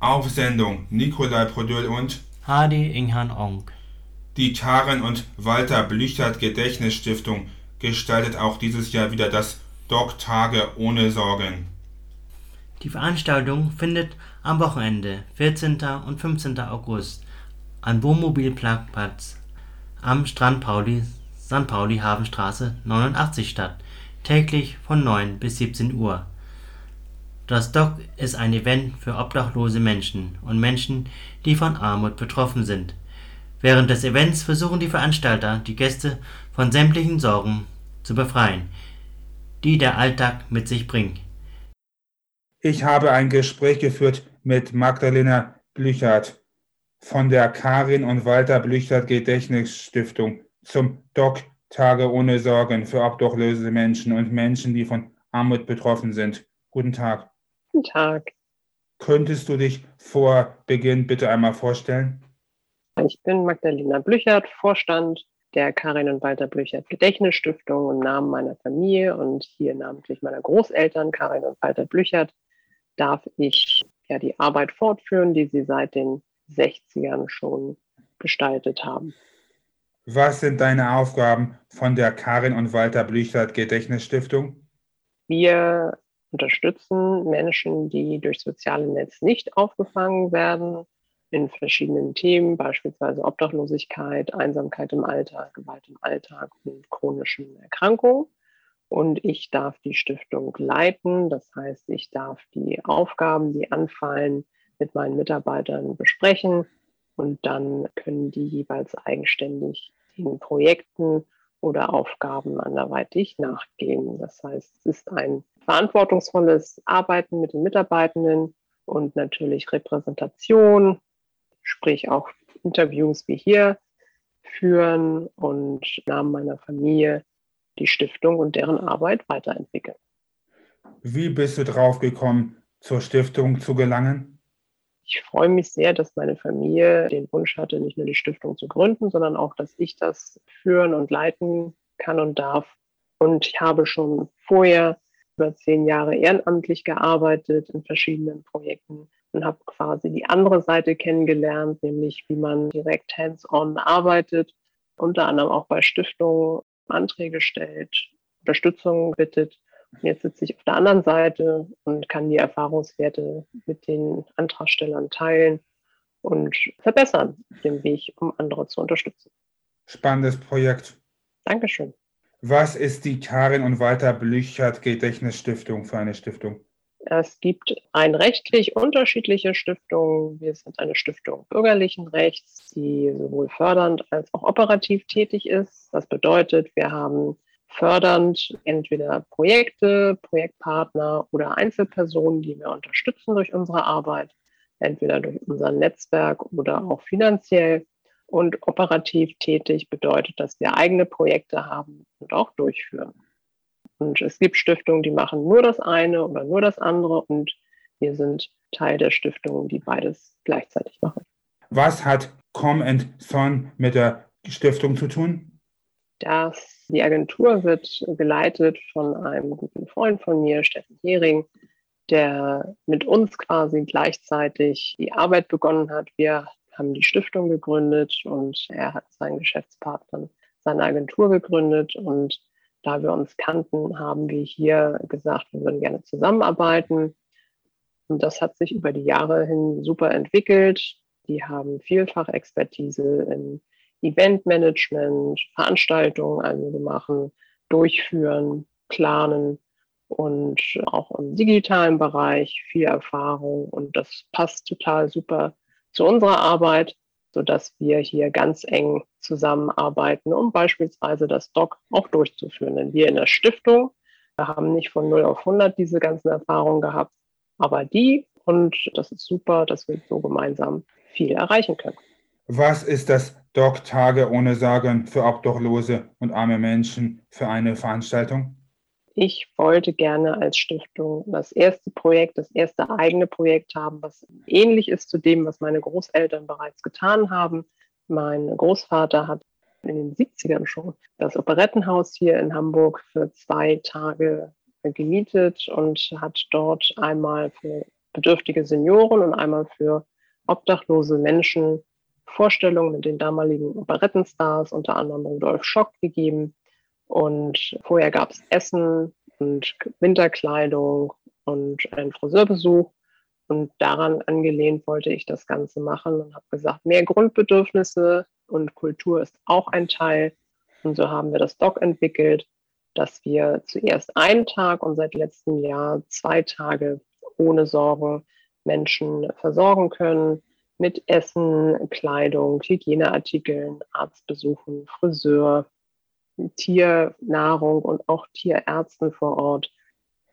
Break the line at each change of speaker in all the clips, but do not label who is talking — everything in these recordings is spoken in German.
Auf Sendung Nikolai Prodül und
Hadi Inghan Onk.
Die Karen und Walter Blüchert Gedächtnisstiftung gestaltet auch dieses Jahr wieder das Doc Tage ohne Sorgen.
Die Veranstaltung findet am Wochenende 14. und 15. August am Wohnmobilparkplatz am Strand Pauli, St. Pauli Hafenstraße 89 statt, täglich von 9 bis 17 Uhr. Das DOC ist ein Event für obdachlose Menschen und Menschen, die von Armut betroffen sind. Während des Events versuchen die Veranstalter, die Gäste von sämtlichen Sorgen zu befreien, die der Alltag mit sich bringt.
Ich habe ein Gespräch geführt mit Magdalena Blüchert von der Karin und Walter Blüchert Gedächtnisstiftung zum DOC Tage ohne Sorgen für obdachlose Menschen und Menschen, die von Armut betroffen sind. Guten Tag.
Guten Tag.
Könntest du dich vor Beginn bitte einmal vorstellen?
Ich bin Magdalena Blüchert, Vorstand der Karin und Walter Blüchert Gedächtnisstiftung im Namen meiner Familie und hier namentlich meiner Großeltern Karin und Walter Blüchert darf ich ja die Arbeit fortführen, die sie seit den 60ern schon gestaltet haben.
Was sind deine Aufgaben von der Karin und Walter Blüchert Gedächtnisstiftung?
Wir unterstützen Menschen, die durch soziale Netz nicht aufgefangen werden, in verschiedenen Themen, beispielsweise Obdachlosigkeit, Einsamkeit im Alltag, Gewalt im Alltag und chronischen Erkrankungen. Und ich darf die Stiftung leiten. Das heißt, ich darf die Aufgaben, die anfallen, mit meinen Mitarbeitern besprechen. Und dann können die jeweils eigenständig den Projekten oder Aufgaben anderweitig nachgehen. Das heißt, es ist ein verantwortungsvolles Arbeiten mit den Mitarbeitenden und natürlich Repräsentation, sprich auch Interviews wie hier führen und im Namen meiner Familie die Stiftung und deren Arbeit weiterentwickeln.
Wie bist du drauf gekommen, zur Stiftung zu gelangen?
Ich freue mich sehr, dass meine Familie den Wunsch hatte, nicht nur die Stiftung zu gründen, sondern auch, dass ich das führen und leiten kann und darf. Und ich habe schon vorher über zehn Jahre ehrenamtlich gearbeitet in verschiedenen Projekten und habe quasi die andere Seite kennengelernt, nämlich wie man direkt hands-on arbeitet, unter anderem auch bei Stiftungen Anträge stellt, Unterstützung bittet. Und jetzt sitze ich auf der anderen Seite und kann die Erfahrungswerte mit den Antragstellern teilen und verbessern den Weg, um andere zu unterstützen.
Spannendes Projekt.
Dankeschön.
Was ist die Karin und Walter Blüchert Gedächtnisstiftung für eine Stiftung?
Es gibt ein rechtlich unterschiedliche Stiftungen. Wir sind eine Stiftung bürgerlichen Rechts, die sowohl fördernd als auch operativ tätig ist. Das bedeutet, wir haben fördernd entweder Projekte, Projektpartner oder Einzelpersonen, die wir unterstützen durch unsere Arbeit, entweder durch unser Netzwerk oder auch finanziell. Und operativ tätig bedeutet, dass wir eigene Projekte haben und auch durchführen. Und es gibt Stiftungen, die machen nur das eine oder nur das andere. Und wir sind Teil der Stiftungen, die beides gleichzeitig machen.
Was hat Com Son mit der Stiftung zu tun?
Das, die Agentur wird geleitet von einem guten Freund von mir, Steffen Hering, der mit uns quasi gleichzeitig die Arbeit begonnen hat. Wir haben die Stiftung gegründet und er hat seinen Geschäftspartnern seine Agentur gegründet und da wir uns kannten, haben wir hier gesagt, wir würden gerne zusammenarbeiten. Und das hat sich über die Jahre hin super entwickelt. Die haben vielfach Expertise im Eventmanagement, Veranstaltungen, also wir machen, durchführen, planen und auch im digitalen Bereich viel Erfahrung. Und das passt total super zu unserer Arbeit sodass wir hier ganz eng zusammenarbeiten, um beispielsweise das Doc auch durchzuführen. Denn wir in der Stiftung wir haben nicht von 0 auf 100 diese ganzen Erfahrungen gehabt, aber die, und das ist super, dass wir so gemeinsam viel erreichen können.
Was ist das Doc Tage ohne Sagen für Obdachlose und arme Menschen für eine Veranstaltung?
Ich wollte gerne als Stiftung das erste Projekt, das erste eigene Projekt haben, was ähnlich ist zu dem, was meine Großeltern bereits getan haben. Mein Großvater hat in den 70ern schon das Operettenhaus hier in Hamburg für zwei Tage gemietet und hat dort einmal für bedürftige Senioren und einmal für obdachlose Menschen Vorstellungen mit den damaligen Operettenstars, unter anderem Rudolf Schock, gegeben. Und vorher gab es Essen und Winterkleidung und einen Friseurbesuch. Und daran angelehnt wollte ich das Ganze machen und habe gesagt, mehr Grundbedürfnisse und Kultur ist auch ein Teil. Und so haben wir das Doc entwickelt, dass wir zuerst einen Tag und seit letztem Jahr zwei Tage ohne Sorgen Menschen versorgen können mit Essen, Kleidung, Hygieneartikeln, Arztbesuchen, Friseur, Tiernahrung und auch Tierärzten vor Ort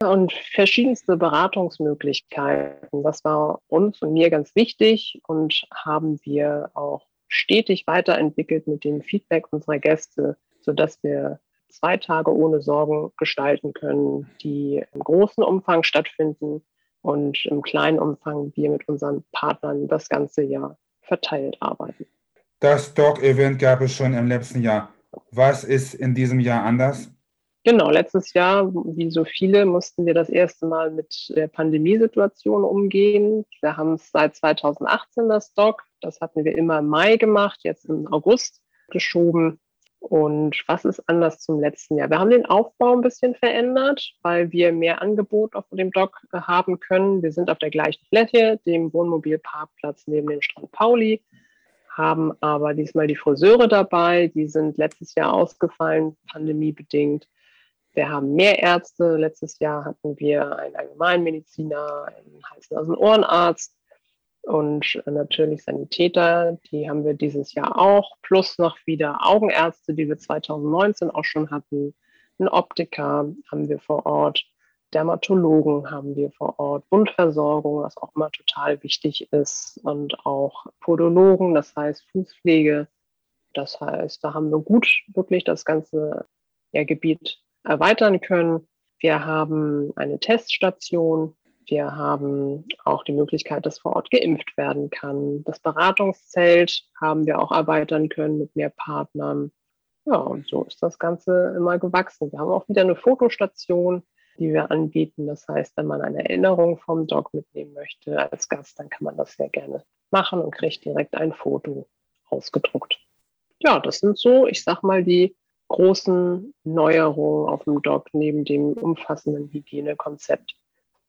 und verschiedenste Beratungsmöglichkeiten. Das war uns und mir ganz wichtig und haben wir auch stetig weiterentwickelt mit dem Feedback unserer Gäste, sodass wir zwei Tage ohne Sorgen gestalten können, die im großen Umfang stattfinden und im kleinen Umfang wir mit unseren Partnern das ganze Jahr verteilt arbeiten.
Das Dog-Event gab es schon im letzten Jahr. Was ist in diesem Jahr anders?
Genau, letztes Jahr, wie so viele, mussten wir das erste Mal mit der Pandemiesituation umgehen. Wir haben es seit 2018 das Dog. Das hatten wir immer im Mai gemacht, jetzt im August geschoben. Und was ist anders zum letzten Jahr? Wir haben den Aufbau ein bisschen verändert, weil wir mehr Angebot auf dem Dock haben können. Wir sind auf der gleichen Fläche, dem Wohnmobilparkplatz neben dem Strand Pauli, haben aber diesmal die Friseure dabei. Die sind letztes Jahr ausgefallen, pandemiebedingt. Wir haben mehr Ärzte. Letztes Jahr hatten wir einen Allgemeinmediziner, einen Hals-Nasen-Ohrenarzt und natürlich Sanitäter, die haben wir dieses Jahr auch, plus noch wieder Augenärzte, die wir 2019 auch schon hatten. Einen Optiker haben wir vor Ort, Dermatologen haben wir vor Ort, Wundversorgung, was auch immer total wichtig ist, und auch Podologen, das heißt Fußpflege. Das heißt, da haben wir gut wirklich das ganze ja, Gebiet erweitern können. Wir haben eine Teststation, wir haben auch die Möglichkeit, dass vor Ort geimpft werden kann. Das Beratungszelt haben wir auch erweitern können mit mehr Partnern. Ja, und so ist das Ganze immer gewachsen. Wir haben auch wieder eine Fotostation, die wir anbieten. Das heißt, wenn man eine Erinnerung vom Dog mitnehmen möchte als Gast, dann kann man das sehr gerne machen und kriegt direkt ein Foto ausgedruckt. Ja, das sind so, ich sag mal, die großen Neuerungen auf dem Dog neben dem umfassenden Hygienekonzept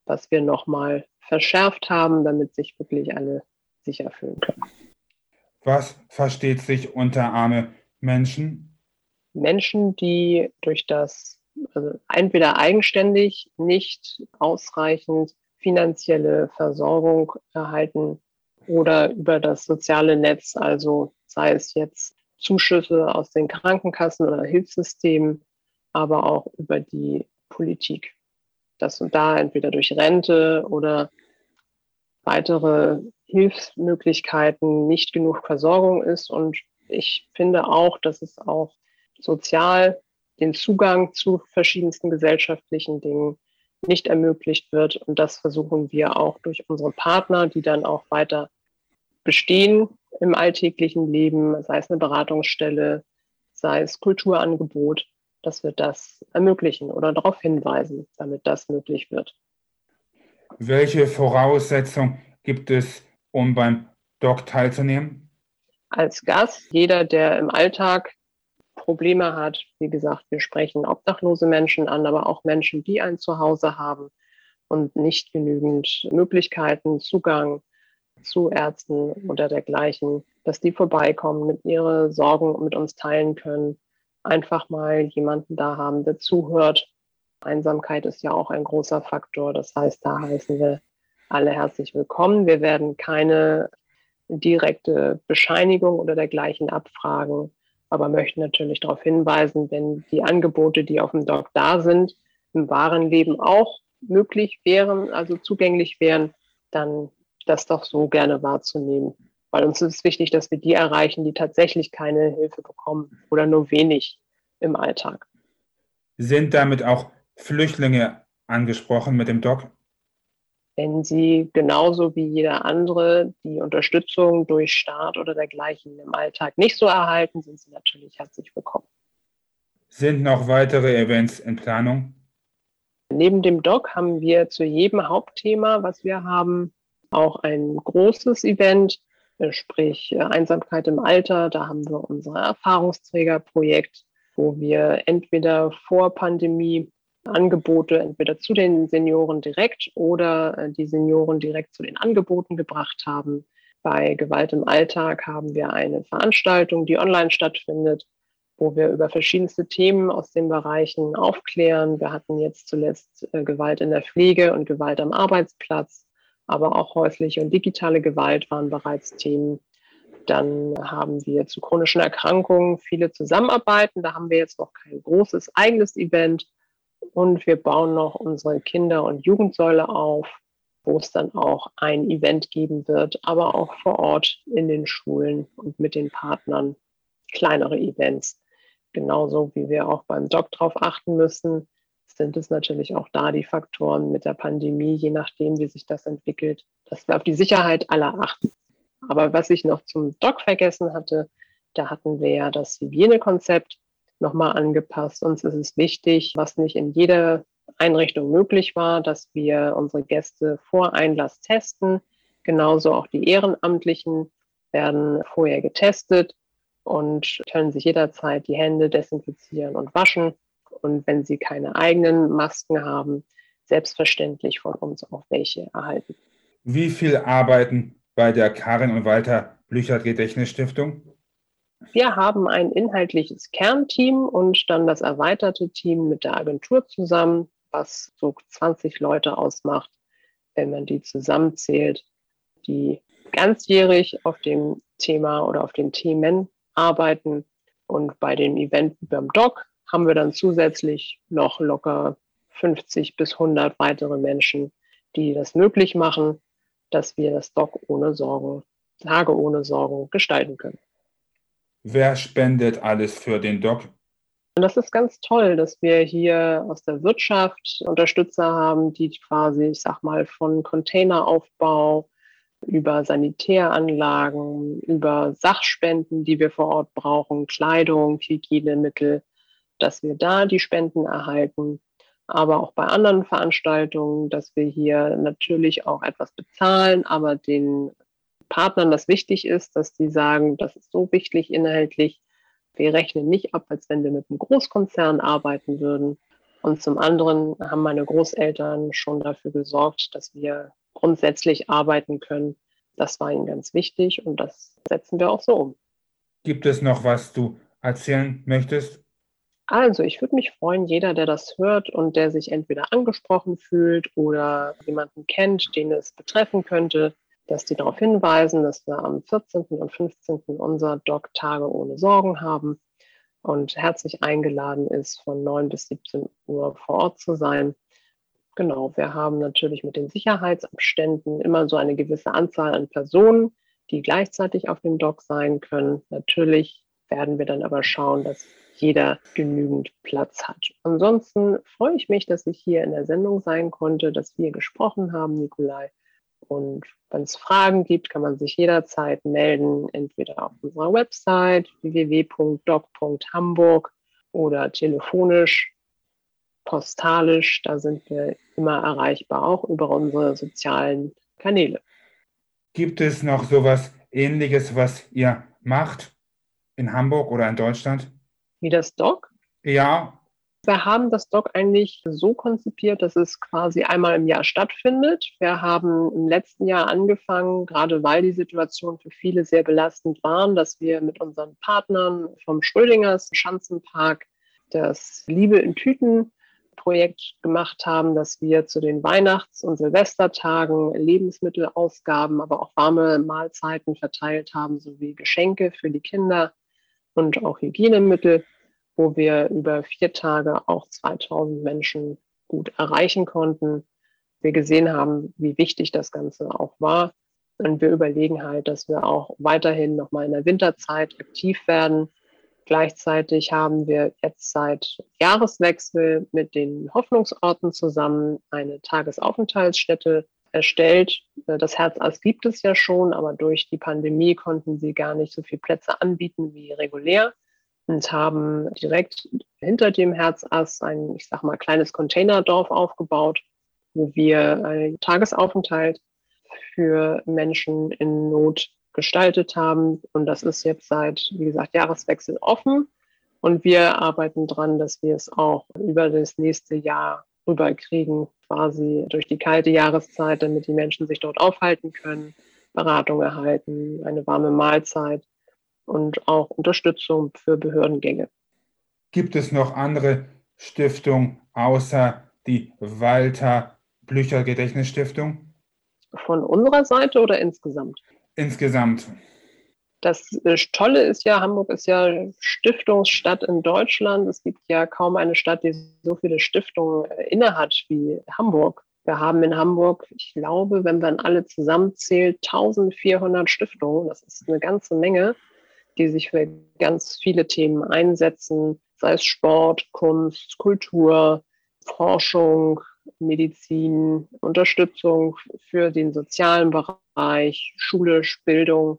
was wir nochmal verschärft haben, damit sich wirklich alle sicher fühlen können.
Was versteht sich unter arme Menschen?
Menschen, die durch das, also entweder eigenständig nicht ausreichend finanzielle Versorgung erhalten oder über das soziale Netz, also sei es jetzt Zuschüsse aus den Krankenkassen oder Hilfssystemen, aber auch über die Politik dass da entweder durch Rente oder weitere Hilfsmöglichkeiten nicht genug Versorgung ist. Und ich finde auch, dass es auch sozial den Zugang zu verschiedensten gesellschaftlichen Dingen nicht ermöglicht wird. Und das versuchen wir auch durch unsere Partner, die dann auch weiter bestehen im alltäglichen Leben, sei es eine Beratungsstelle, sei es Kulturangebot, dass wir das ermöglichen oder darauf hinweisen, damit das möglich wird.
Welche Voraussetzungen gibt es, um beim Doc teilzunehmen?
Als Gast, jeder, der im Alltag Probleme hat, wie gesagt, wir sprechen obdachlose Menschen an, aber auch Menschen, die ein Zuhause haben und nicht genügend Möglichkeiten, Zugang zu Ärzten oder dergleichen, dass die vorbeikommen, mit ihre Sorgen mit uns teilen können einfach mal jemanden da haben, der zuhört. Einsamkeit ist ja auch ein großer Faktor. Das heißt, da heißen wir alle herzlich willkommen. Wir werden keine direkte Bescheinigung oder dergleichen abfragen, aber möchten natürlich darauf hinweisen, wenn die Angebote, die auf dem Doc da sind, im wahren Leben auch möglich wären, also zugänglich wären, dann das doch so gerne wahrzunehmen weil uns ist es wichtig, dass wir die erreichen, die tatsächlich keine Hilfe bekommen oder nur wenig im Alltag.
Sind damit auch Flüchtlinge angesprochen mit dem Doc?
Wenn sie genauso wie jeder andere die Unterstützung durch Staat oder dergleichen im Alltag nicht so erhalten, sind sie natürlich herzlich willkommen.
Sind noch weitere Events in Planung?
Neben dem Doc haben wir zu jedem Hauptthema, was wir haben, auch ein großes Event, äh, sprich äh, Einsamkeit im Alter. Da haben wir unser Erfahrungsträgerprojekt, wo wir entweder vor Pandemie Angebote entweder zu den Senioren direkt oder äh, die Senioren direkt zu den Angeboten gebracht haben. Bei Gewalt im Alltag haben wir eine Veranstaltung, die online stattfindet, wo wir über verschiedenste Themen aus den Bereichen aufklären. Wir hatten jetzt zuletzt äh, Gewalt in der Pflege und Gewalt am Arbeitsplatz, aber auch häusliche und digitale Gewalt waren bereits Themen. Dann haben wir zu chronischen Erkrankungen viele Zusammenarbeiten. Da haben wir jetzt noch kein großes eigenes Event. Und wir bauen noch unsere Kinder- und Jugendsäule auf, wo es dann auch ein Event geben wird, aber auch vor Ort in den Schulen und mit den Partnern. Kleinere Events. Genauso wie wir auch beim Doc darauf achten müssen, sind es natürlich auch da die Faktoren mit der Pandemie, je nachdem, wie sich das entwickelt, dass wir auf die Sicherheit aller achten. Aber was ich noch zum Doc vergessen hatte, da hatten wir ja das Hygienekonzept nochmal angepasst. Uns ist es wichtig, was nicht in jeder Einrichtung möglich war, dass wir unsere Gäste vor Einlass testen. Genauso auch die Ehrenamtlichen werden vorher getestet und können sich jederzeit die Hände desinfizieren und waschen. Und wenn sie keine eigenen Masken haben, selbstverständlich von uns auch welche erhalten.
Wie viel arbeiten bei der Karin und Walter Blüchert Gedächtnisstiftung?
Wir haben ein inhaltliches Kernteam und dann das erweiterte Team mit der Agentur zusammen, was so 20 Leute ausmacht, wenn man die zusammenzählt, die ganzjährig auf dem Thema oder auf den Themen arbeiten. Und bei dem Event beim Doc haben wir dann zusätzlich noch locker 50 bis 100 weitere Menschen, die das möglich machen, dass wir das Doc ohne Sorgen, Tage ohne Sorgen gestalten können.
Wer spendet alles für den Doc?
Das ist ganz toll, dass wir hier aus der Wirtschaft Unterstützer haben, die quasi, ich sag mal, von Containeraufbau über Sanitäranlagen, über Sachspenden, die wir vor Ort brauchen, Kleidung, Hygienemittel, dass wir da die Spenden erhalten. Aber auch bei anderen Veranstaltungen, dass wir hier natürlich auch etwas bezahlen, aber den Partnern das wichtig ist, dass die sagen, das ist so wichtig inhaltlich. Wir rechnen nicht ab, als wenn wir mit einem Großkonzern arbeiten würden. Und zum anderen haben meine Großeltern schon dafür gesorgt, dass wir grundsätzlich arbeiten können. Das war ihnen ganz wichtig und das setzen wir auch so um.
Gibt es noch was du erzählen möchtest?
Also, ich würde mich freuen, jeder, der das hört und der sich entweder angesprochen fühlt oder jemanden kennt, den es betreffen könnte, dass die darauf hinweisen, dass wir am 14. und 15. unser Doc Tage ohne Sorgen haben und herzlich eingeladen ist, von 9 bis 17 Uhr vor Ort zu sein. Genau, wir haben natürlich mit den Sicherheitsabständen immer so eine gewisse Anzahl an Personen, die gleichzeitig auf dem Dock sein können. Natürlich werden wir dann aber schauen, dass jeder genügend Platz hat. Ansonsten freue ich mich, dass ich hier in der Sendung sein konnte, dass wir gesprochen haben, Nikolai. Und wenn es Fragen gibt, kann man sich jederzeit melden, entweder auf unserer Website www.doc.hamburg oder telefonisch postalisch, da sind wir immer erreichbar, auch über unsere sozialen Kanäle.
Gibt es noch sowas Ähnliches, was ihr macht in Hamburg oder in Deutschland?
Wie das Doc?
Ja.
Wir haben das Doc eigentlich so konzipiert, dass es quasi einmal im Jahr stattfindet. Wir haben im letzten Jahr angefangen, gerade weil die Situation für viele sehr belastend war, dass wir mit unseren Partnern vom Schrödingers Schanzenpark das Liebe in Tüten Projekt gemacht haben, dass wir zu den Weihnachts- und Silvestertagen Lebensmittelausgaben, aber auch warme Mahlzeiten verteilt haben, sowie Geschenke für die Kinder und auch Hygienemittel, wo wir über vier Tage auch 2000 Menschen gut erreichen konnten. Wir gesehen haben, wie wichtig das Ganze auch war. Und wir überlegen halt, dass wir auch weiterhin nochmal in der Winterzeit aktiv werden Gleichzeitig haben wir jetzt seit Jahreswechsel mit den Hoffnungsorten zusammen eine Tagesaufenthaltsstätte erstellt. Das Herzass gibt es ja schon, aber durch die Pandemie konnten sie gar nicht so viele Plätze anbieten wie regulär. Und haben direkt hinter dem Herzass ein, ich sag mal, kleines Containerdorf aufgebaut, wo wir einen Tagesaufenthalt für Menschen in Not gestaltet haben. Und das ist jetzt seit, wie gesagt, Jahreswechsel offen. Und wir arbeiten dran, dass wir es auch über das nächste Jahr rüberkriegen, quasi durch die kalte Jahreszeit, damit die Menschen sich dort aufhalten können, Beratung erhalten, eine warme Mahlzeit und auch Unterstützung für Behördengänge.
Gibt es noch andere Stiftungen außer die Walter Blücher Gedächtnisstiftung?
Von unserer Seite oder insgesamt?
Insgesamt.
Das äh, Tolle ist ja, Hamburg ist ja Stiftungsstadt in Deutschland. Es gibt ja kaum eine Stadt, die so viele Stiftungen äh, innehat wie Hamburg. Wir haben in Hamburg, ich glaube, wenn man alle zusammenzählt, 1400 Stiftungen. Das ist eine ganze Menge, die sich für ganz viele Themen einsetzen, sei es Sport, Kunst, Kultur, Forschung, Medizin, Unterstützung für den sozialen Bereich, schulisch, Bildung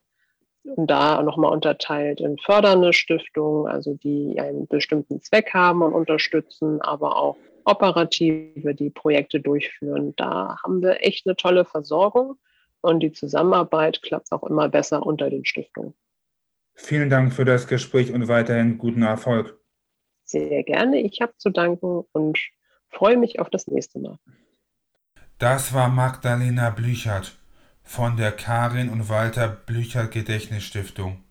und da nochmal unterteilt in fördernde Stiftungen, also die einen bestimmten Zweck haben und unterstützen, aber auch operative, die Projekte durchführen. Da haben wir echt eine tolle Versorgung und die Zusammenarbeit klappt auch immer besser unter den Stiftungen.
Vielen Dank für das Gespräch und weiterhin guten Erfolg.
Sehr gerne. Ich habe zu danken und freue mich auf das nächste Mal.
Das war Magdalena Blüchert von der Karin und Walter Blücher Gedächtnisstiftung.